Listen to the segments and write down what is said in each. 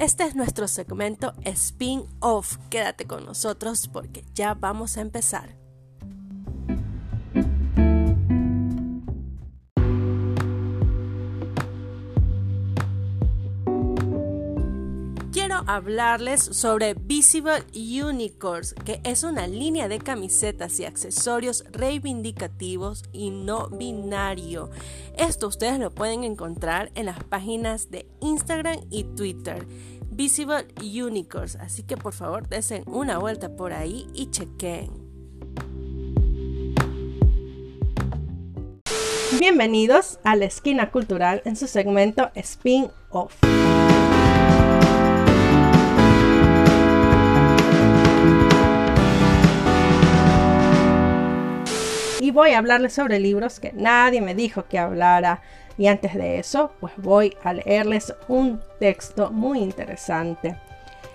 Este es nuestro segmento Spin-Off. Quédate con nosotros porque ya vamos a empezar. Quiero hablarles sobre Visible Unicorns, que es una línea de camisetas y accesorios reivindicativos y no binario. Esto ustedes lo pueden encontrar en las páginas de Instagram y Twitter. Visible Unicorns, así que por favor desen una vuelta por ahí y chequen. Bienvenidos a la esquina cultural en su segmento Spin Off. Y voy a hablarles sobre libros que nadie me dijo que hablara. Y antes de eso, pues voy a leerles un texto muy interesante.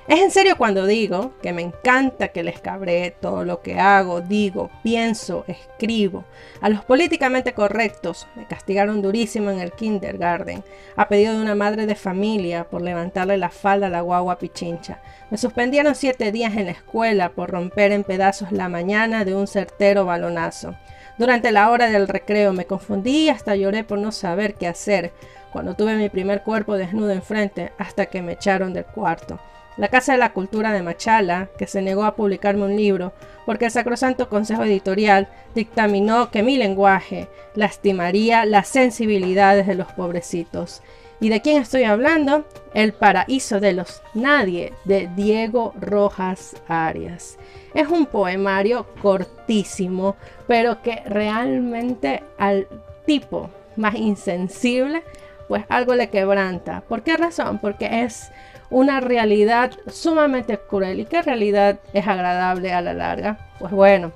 Es en serio cuando digo que me encanta que les cabré todo lo que hago, digo, pienso, escribo. A los políticamente correctos me castigaron durísimo en el kindergarten, a pedido de una madre de familia por levantarle la falda a la guagua pichincha. Me suspendieron siete días en la escuela por romper en pedazos la mañana de un certero balonazo. Durante la hora del recreo me confundí y hasta lloré por no saber qué hacer cuando tuve mi primer cuerpo desnudo enfrente hasta que me echaron del cuarto la Casa de la Cultura de Machala, que se negó a publicarme un libro porque el Sacrosanto Consejo Editorial dictaminó que mi lenguaje lastimaría las sensibilidades de los pobrecitos. ¿Y de quién estoy hablando? El paraíso de los nadie de Diego Rojas Arias. Es un poemario cortísimo, pero que realmente al tipo más insensible, pues algo le quebranta. ¿Por qué razón? Porque es una realidad sumamente cruel. ¿Y qué realidad es agradable a la larga? Pues bueno,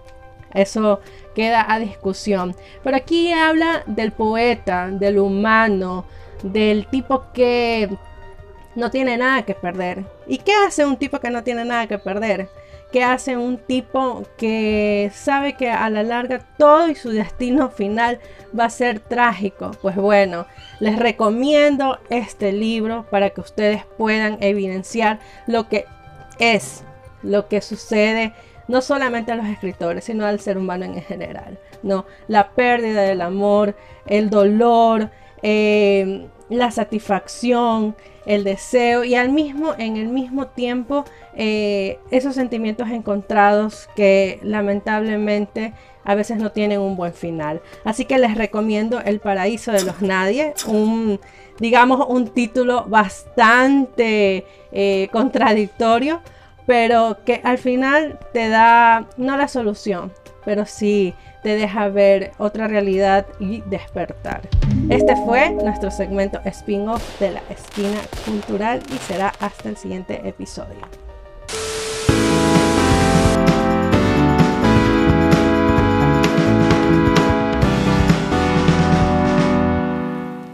eso queda a discusión. Pero aquí habla del poeta, del humano, del tipo que no tiene nada que perder. ¿Y qué hace un tipo que no tiene nada que perder? ¿Qué hace un tipo que sabe que a la larga todo y su destino final va a ser trágico? Pues bueno, les recomiendo este libro para que ustedes puedan evidenciar lo que es, lo que sucede no solamente a los escritores, sino al ser humano en general. ¿no? La pérdida del amor, el dolor, eh, la satisfacción, el deseo y al mismo, en el mismo tiempo eh, esos sentimientos encontrados que lamentablemente a veces no tienen un buen final. Así que les recomiendo El Paraíso de los Nadie, un digamos un título bastante eh, contradictorio, pero que al final te da no la solución, pero sí te deja ver otra realidad y despertar. Este fue nuestro segmento spin-off de la esquina cultural y será hasta el siguiente episodio.